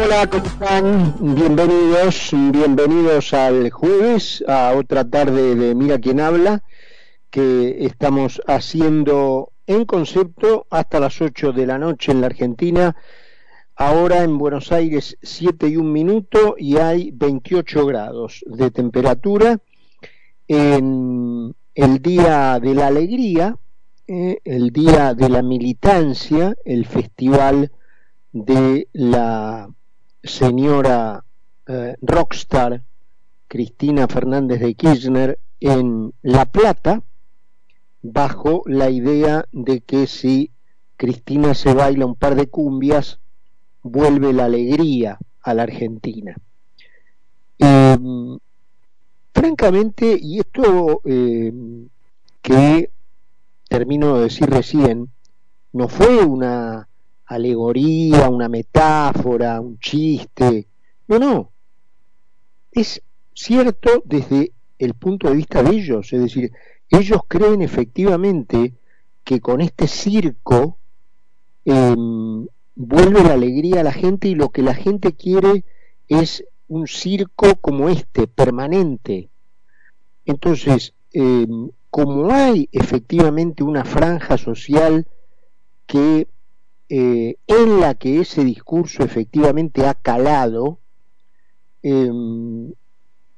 Hola, ¿cómo están? Bienvenidos, bienvenidos al jueves, a otra tarde de Mira quién habla, que estamos haciendo en concepto hasta las 8 de la noche en la Argentina. Ahora en Buenos Aires 7 y un minuto y hay 28 grados de temperatura. En el día de la alegría, eh, el día de la militancia, el festival de la señora eh, rockstar Cristina Fernández de Kirchner en La Plata, bajo la idea de que si Cristina se baila un par de cumbias, vuelve la alegría a la Argentina. Francamente, y esto em, que termino de decir recién, no fue una alegoría, una metáfora, un chiste. No, no. Es cierto desde el punto de vista de ellos, es decir, ellos creen efectivamente que con este circo em, vuelve la alegría a la gente y lo que la gente quiere es un circo como este, permanente. Entonces, em, como hay efectivamente una franja social que eh, en la que ese discurso efectivamente ha calado, em,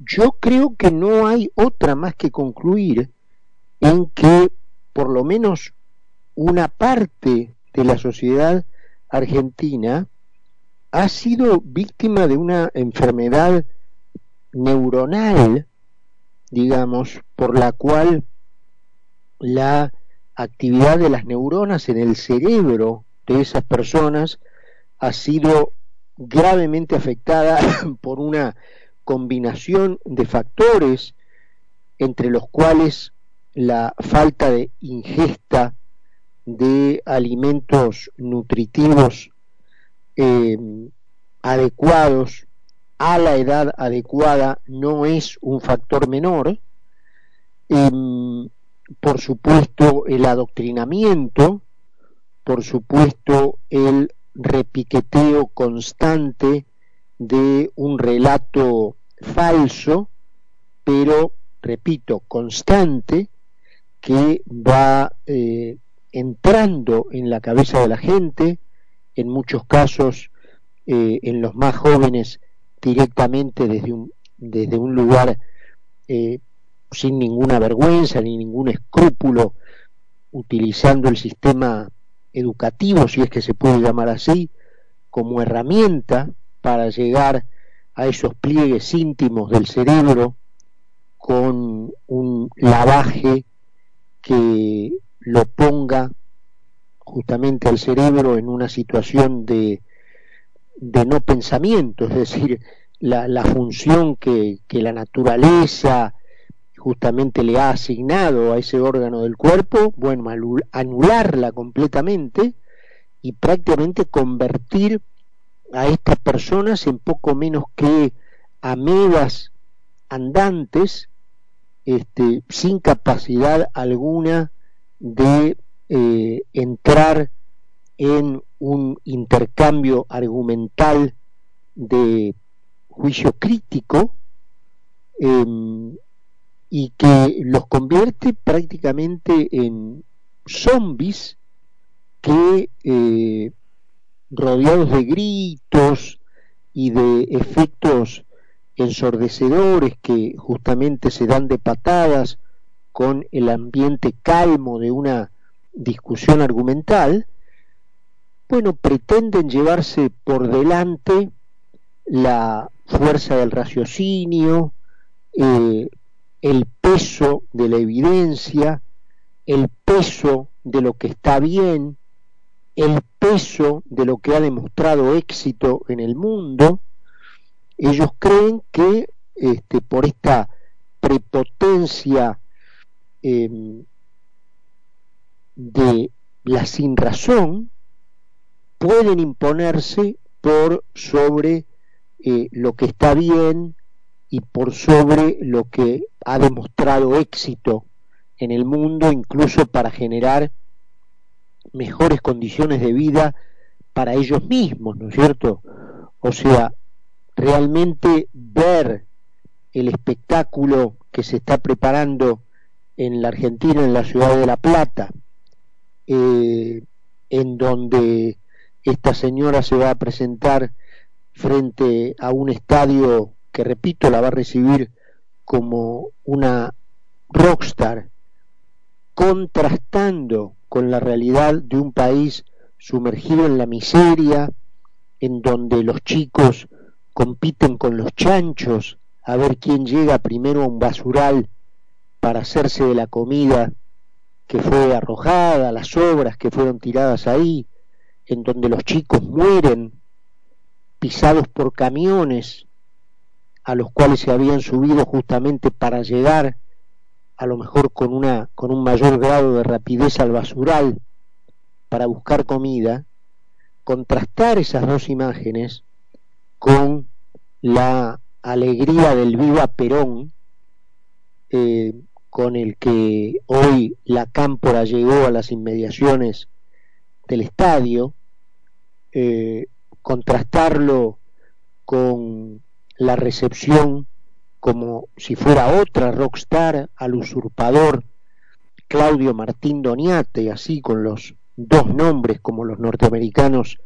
yo creo que no hay otra más que concluir en que por lo menos una parte de la sociedad argentina ha sido víctima de una enfermedad neuronal, digamos, por la cual la actividad de las neuronas en el cerebro de esas personas ha sido gravemente afectada por una combinación de factores entre los cuales la falta de ingesta de alimentos nutritivos eh, adecuados a la edad adecuada no es un factor menor. Em, por supuesto, el adoctrinamiento, por supuesto, el repiqueteo constante de un relato falso, pero, repito, constante, que va eh, entrando en la cabeza de la gente, en muchos casos, eh, en los más jóvenes, directamente desde un, desde un lugar eh, sin ninguna vergüenza ni ningún escrúpulo, utilizando el sistema educativo, si es que se puede llamar así, como herramienta para llegar a esos pliegues íntimos del cerebro con un lavaje que lo ponga justamente al cerebro en una situación de, de no pensamiento, es decir, la, la función que, que la naturaleza justamente le ha asignado a ese órgano del cuerpo, bueno, anularla completamente y prácticamente convertir a estas personas en poco menos que amebas andantes, este, sin capacidad alguna de eh, entrar en un intercambio argumental de juicio crítico, em, y que los convierte prácticamente en zombies que eh, rodeados de gritos y de efectos ensordecedores que justamente se dan de patadas con el ambiente calmo de una discusión argumental, bueno, pretenden llevarse por delante la fuerza del raciocinio, eh, el peso de la evidencia, el peso de lo que está bien, el peso de lo que ha demostrado éxito en el mundo, ellos creen que este, por esta prepotencia em, de la sin razón, pueden imponerse por sobre eh, lo que está bien y por sobre lo que ha demostrado éxito en el mundo, incluso para generar mejores condiciones de vida para ellos mismos, ¿no es cierto? O sea, realmente ver el espectáculo que se está preparando en la Argentina, en la ciudad de La Plata, eh, en donde esta señora se va a presentar frente a un estadio que, repito, la va a recibir como una rockstar, contrastando con la realidad de un país sumergido en la miseria, en donde los chicos compiten con los chanchos a ver quién llega primero a un basural para hacerse de la comida que fue arrojada, las obras que fueron tiradas ahí, en donde los chicos mueren pisados por camiones a los cuales se habían subido justamente para llegar a lo mejor con una con un mayor grado de rapidez al basural para buscar comida, contrastar esas dos imágenes con la alegría del viva Perón, eh, con el que hoy la cámpora llegó a las inmediaciones del estadio, eh, contrastarlo con la recepción como si fuera otra rockstar al usurpador Claudio Martín Doniate, así con los dos nombres como los norteamericanos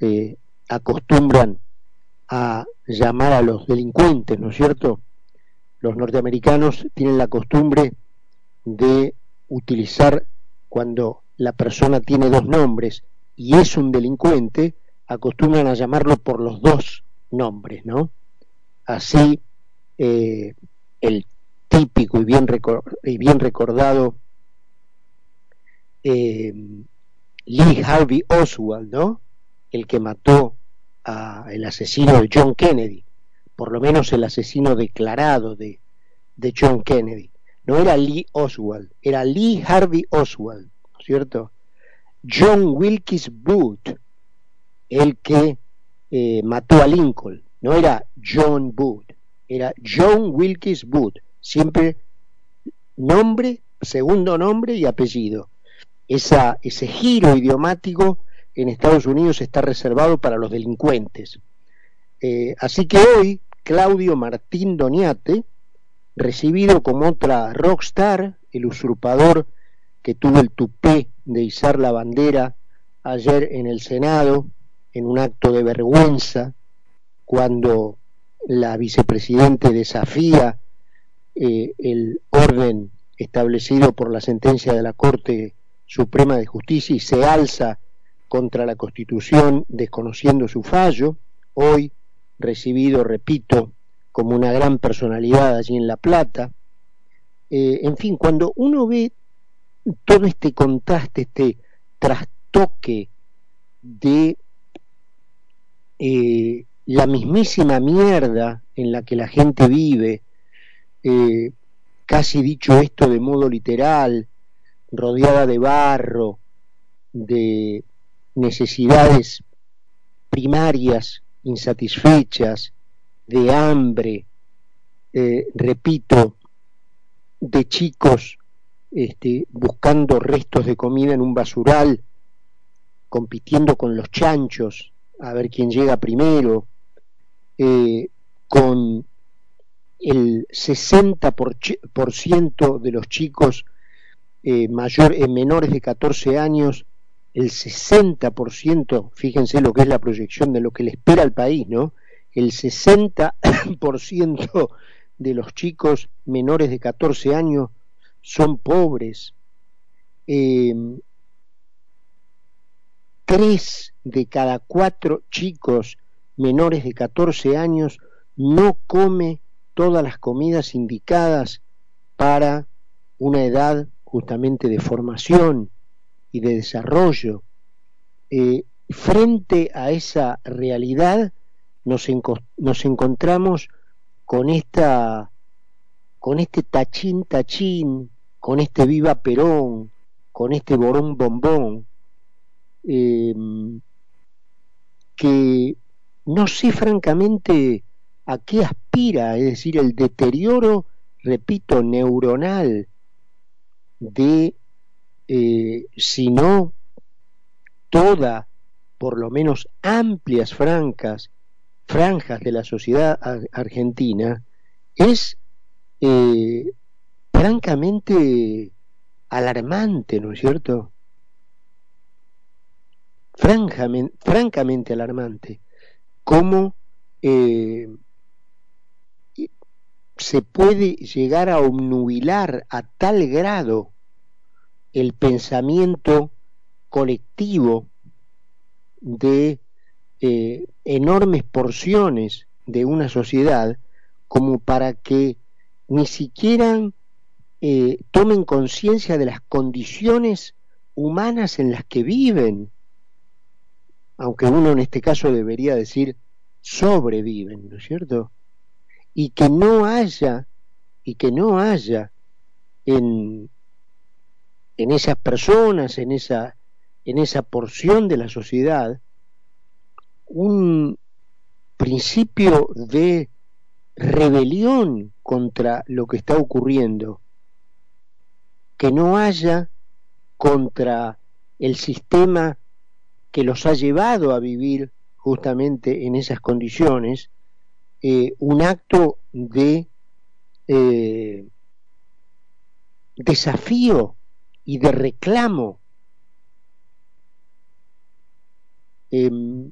eh, acostumbran a llamar a los delincuentes, ¿no es cierto? Los norteamericanos tienen la costumbre de utilizar cuando la persona tiene dos nombres y es un delincuente, acostumbran a llamarlo por los dos nombres, ¿no? Así, eh, el típico y bien, y bien recordado eh, Lee Harvey Oswald, ¿no? El que mató el asesino de John Kennedy, por lo menos el asesino declarado de, de John Kennedy. No era Lee Oswald, era Lee Harvey Oswald, ¿cierto? John Wilkes Booth, el que eh, mató a Lincoln, no era John Booth, era John Wilkes Booth, siempre nombre, segundo nombre y apellido. Esa, ese giro idiomático en Estados Unidos está reservado para los delincuentes. Eh, así que hoy Claudio Martín Doniate, recibido como otra rockstar, el usurpador que tuvo el tupé de izar la bandera ayer en el Senado, en un acto de vergüenza, cuando la vicepresidente desafía eh, el orden establecido por la sentencia de la Corte Suprema de Justicia y se alza contra la Constitución desconociendo su fallo, hoy recibido, repito, como una gran personalidad allí en La Plata. Eh, en fin, cuando uno ve todo este contraste, este trastoque de eh, la mismísima mierda en la que la gente vive, eh, casi dicho esto de modo literal, rodeada de barro, de necesidades primarias insatisfechas, de hambre, eh, repito, de chicos este, buscando restos de comida en un basural, compitiendo con los chanchos, a ver quién llega primero, eh, con el 60% de los chicos eh, mayor, menores de 14 años el 60%, fíjense lo que es la proyección de lo que le espera al país, ¿no? El 60% de los chicos menores de 14 años son pobres. Em, tres de cada cuatro chicos menores de 14 años no come todas las comidas indicadas para una edad justamente de formación y de desarrollo. Eh, frente a esa realidad nos, nos encontramos con esta con este tachín tachín, con este viva Perón, con este borón bombón, em, que no sé francamente a qué aspira, es decir, el deterioro, repito, neuronal de eh, sino toda, por lo menos amplias franjas franjas de la sociedad argentina es eh, francamente alarmante, ¿no es cierto? Francamente alarmante. Cómo eh, se puede llegar a obnubilar a tal grado el pensamiento colectivo de eh, enormes porciones de una sociedad como para que ni siquiera eh, tomen conciencia de las condiciones humanas en las que viven, aunque uno en este caso debería decir sobreviven, ¿no es cierto? Y que no haya, y que no haya en, en esas personas, en esa, en esa porción de la sociedad, un principio de rebelión contra lo que está ocurriendo, que no haya contra el sistema que los ha llevado a vivir justamente en esas condiciones, eh, un acto de eh, desafío y de reclamo em,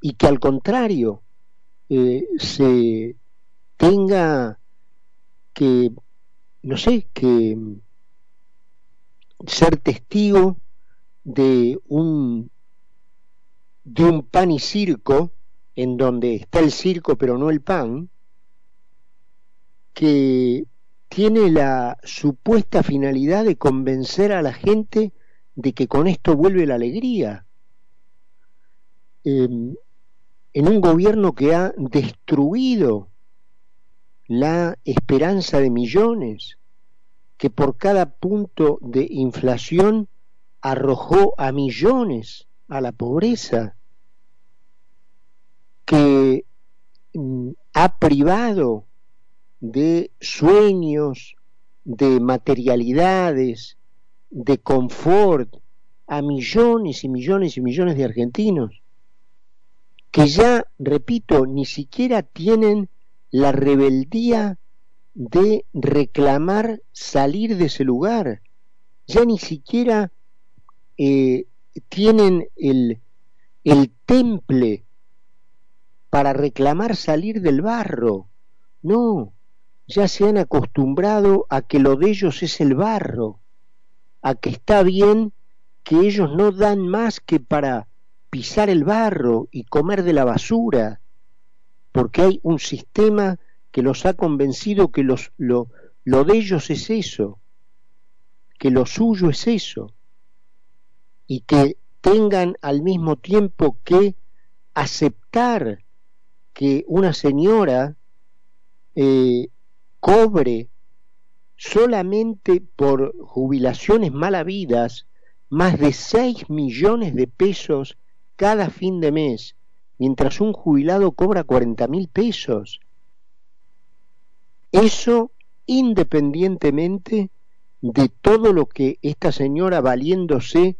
y que al contrario eh, se tenga que, no sé, que ser testigo de un de un pan y circo en donde está el circo pero no el pan que tiene la supuesta finalidad de convencer a la gente de que con esto vuelve la alegría. Em, en un gobierno que ha destruido la esperanza de millones, que por cada punto de inflación arrojó a millones a la pobreza, que mm, ha privado de sueños, de materialidades, de confort a millones y millones y millones de argentinos que ya, repito, ni siquiera tienen la rebeldía de reclamar salir de ese lugar, ya ni siquiera eh, tienen el, el temple para reclamar salir del barro, no, ya se han acostumbrado a que lo de ellos es el barro, a que está bien que ellos no dan más que para pisar el barro y comer de la basura, porque hay un sistema que los ha convencido que los, lo, lo de ellos es eso, que lo suyo es eso, y que tengan al mismo tiempo que aceptar que una señora eh, cobre solamente por jubilaciones malavidas más de 6 millones de pesos cada fin de mes, mientras un jubilado cobra 40 mil pesos. Eso independientemente de todo lo que esta señora, valiéndose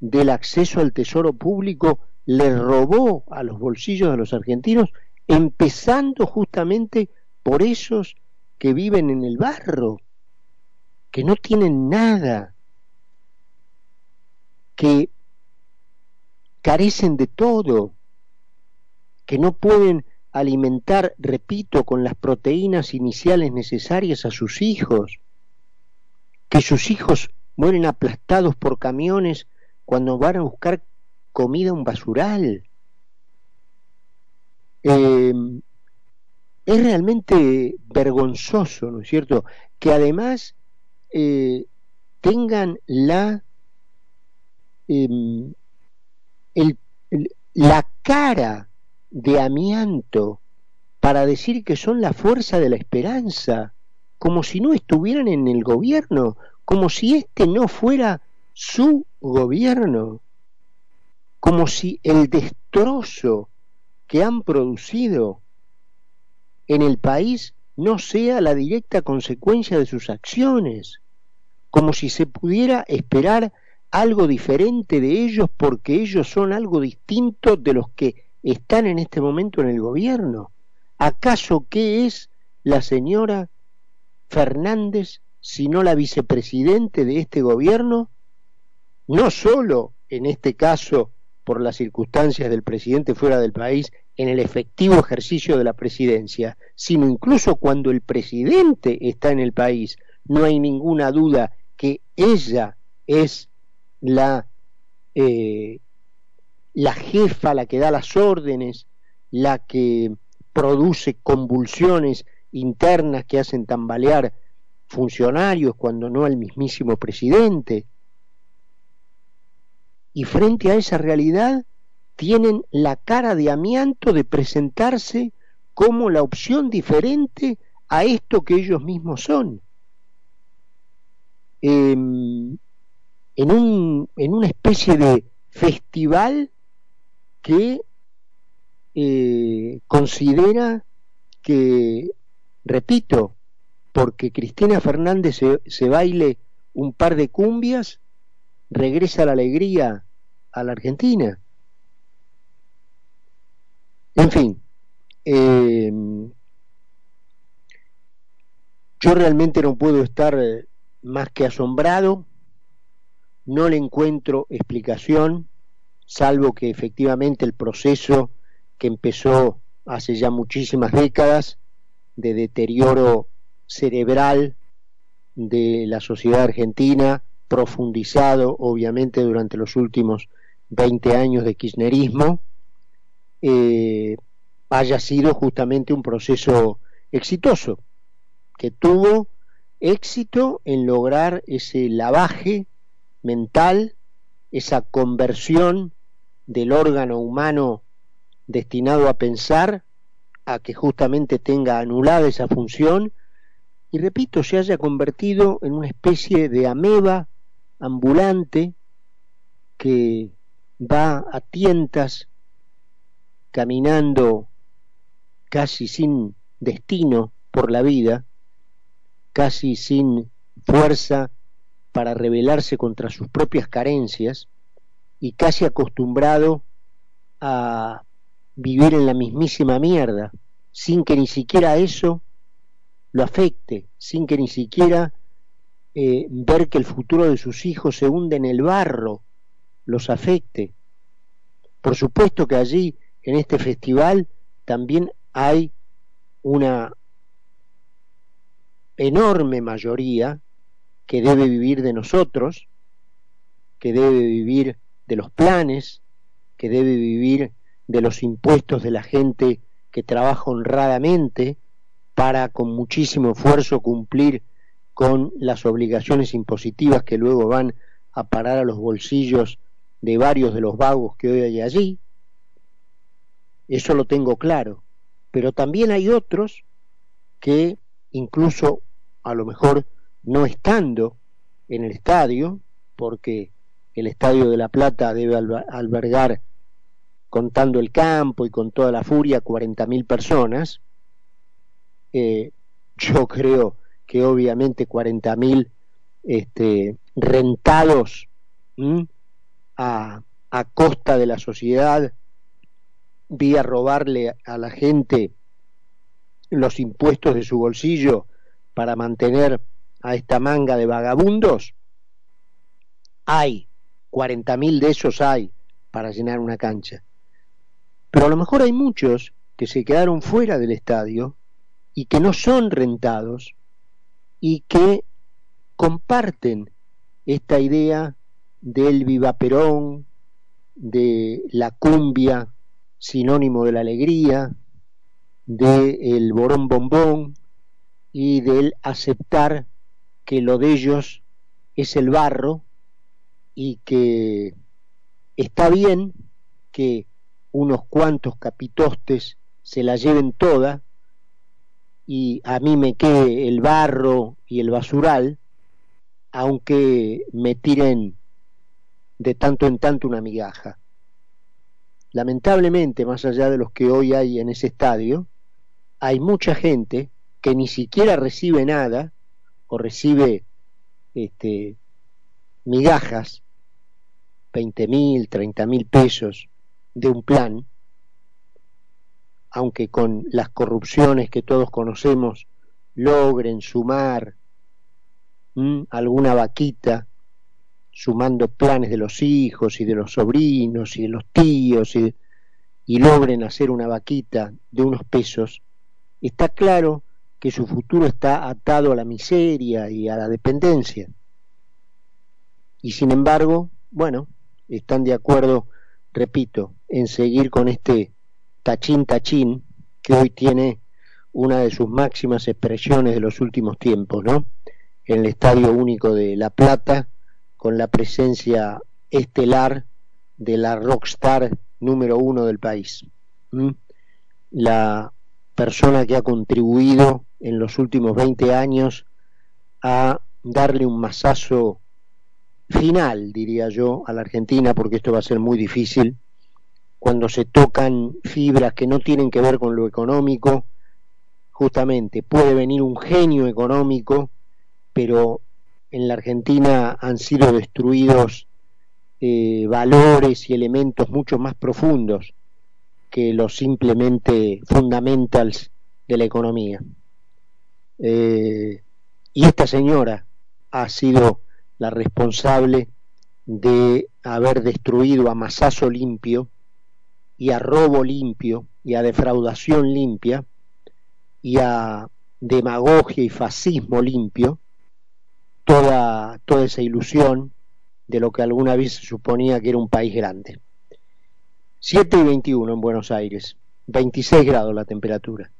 del acceso al tesoro público, le robó a los bolsillos de los argentinos, empezando justamente por esos que viven en el barro, que no tienen nada, que carecen de todo, que no pueden alimentar, repito, con las proteínas iniciales necesarias a sus hijos, que sus hijos mueren aplastados por camiones cuando van a buscar comida a un basural. Em, es realmente vergonzoso, ¿no es cierto?, que además eh, tengan la em, la cara de amianto para decir que son la fuerza de la esperanza, como si no estuvieran en el gobierno, como si este no fuera su gobierno, como si el destrozo que han producido en el país no sea la directa consecuencia de sus acciones, como si se pudiera esperar algo diferente de ellos porque ellos son algo distinto de los que están en este momento en el gobierno. ¿Acaso qué es la señora Fernández sino la vicepresidente de este gobierno? No solo en este caso por las circunstancias del presidente fuera del país en el efectivo ejercicio de la presidencia, sino incluso cuando el presidente está en el país, no hay ninguna duda que ella es la, eh, la jefa, la que da las órdenes, la que produce convulsiones internas que hacen tambalear funcionarios cuando no al mismísimo presidente. Y frente a esa realidad tienen la cara de amianto de presentarse como la opción diferente a esto que ellos mismos son. Em, en, un, en una especie de festival que eh, considera que, repito, porque Cristina Fernández se, se, baile un par de cumbias, regresa la alegría a la Argentina. En fin, eh, yo realmente no puedo estar más que asombrado, no le encuentro explicación, salvo que efectivamente el proceso que empezó hace ya muchísimas décadas de deterioro cerebral de la sociedad argentina, profundizado obviamente durante los últimos 20 años de kirchnerismo, eh, haya sido justamente un proceso exitoso, que tuvo éxito en lograr ese lavaje mental, esa conversión del órgano humano destinado a pensar a que justamente tenga anulada esa función y repito, se haya convertido en una especie de ameba ambulante que va a tientas caminando casi sin destino por la vida, casi sin fuerza para rebelarse contra sus propias carencias y casi acostumbrado a vivir en la mismísima mierda, sin que ni siquiera eso lo afecte, sin que ni siquiera eh, ver que el futuro de sus hijos se hunde en el barro los afecte. Por supuesto que allí, en este festival, también hay una enorme mayoría que debe vivir de nosotros, que debe vivir de los planes, que debe vivir de los impuestos de la gente que trabaja honradamente para con muchísimo esfuerzo cumplir con las obligaciones impositivas que luego van a parar a los bolsillos de varios de los vagos que hoy hay allí. Eso lo tengo claro. Pero también hay otros que incluso a lo mejor no estando en el estadio, porque el estadio de La Plata debe albergar, contando el campo y con toda la furia, 40.000 personas, eh, yo creo que obviamente 40.000 este, rentados a, costa de la sociedad vía robarle a la gente los impuestos de su bolsillo para mantener a esta manga de vagabundos, hay, 40.000 de esos hay para llenar una cancha. Pero a lo mejor hay muchos que se quedaron fuera del estadio y que no son rentados y que comparten esta idea del vivaperón, de la cumbia, sinónimo de la alegría, del el borón bombón, y del aceptar que lo de ellos es el barro y que está bien que unos cuantos capitostes se la lleven toda y a mí me quede el barro y el basural, aunque me tiren de tanto en tanto una migaja. Lamentablemente, más allá de los que hoy hay en ese estadio, hay mucha gente que ni siquiera recibe nada o recibe este, migajas, 20 mil, 30 mil pesos de un plan, aunque con las corrupciones que todos conocemos, logren sumar alguna vaquita, sumando planes de los hijos y de los sobrinos y de los tíos y, logren hacer una vaquita de unos pesos, está claro que su futuro está atado a la miseria y a la dependencia. Y sin embargo, bueno, están de acuerdo, repito, en seguir con este tachín tachín que hoy tiene una de sus máximas expresiones de los últimos tiempos, ¿no? En el Estadio Único de La Plata, con la presencia estelar de la rockstar número uno del país. La persona que ha contribuido en los últimos 20 años a darle un masazo final, diría yo, a la Argentina, porque esto va a ser muy difícil, cuando se tocan fibras que no tienen que ver con lo económico, justamente puede venir un genio económico, pero en la Argentina han sido destruidos eh, valores y elementos mucho más profundos que los simplemente fundamentals de la economía. Eh, y esta señora ha sido la responsable de haber destruido a masazo limpio y a robo limpio y a defraudación limpia y a demagogia y fascismo limpio toda, toda esa ilusión de lo que alguna vez se suponía que era un país grande. 7 y 21 en Buenos Aires, 26 grados la temperatura.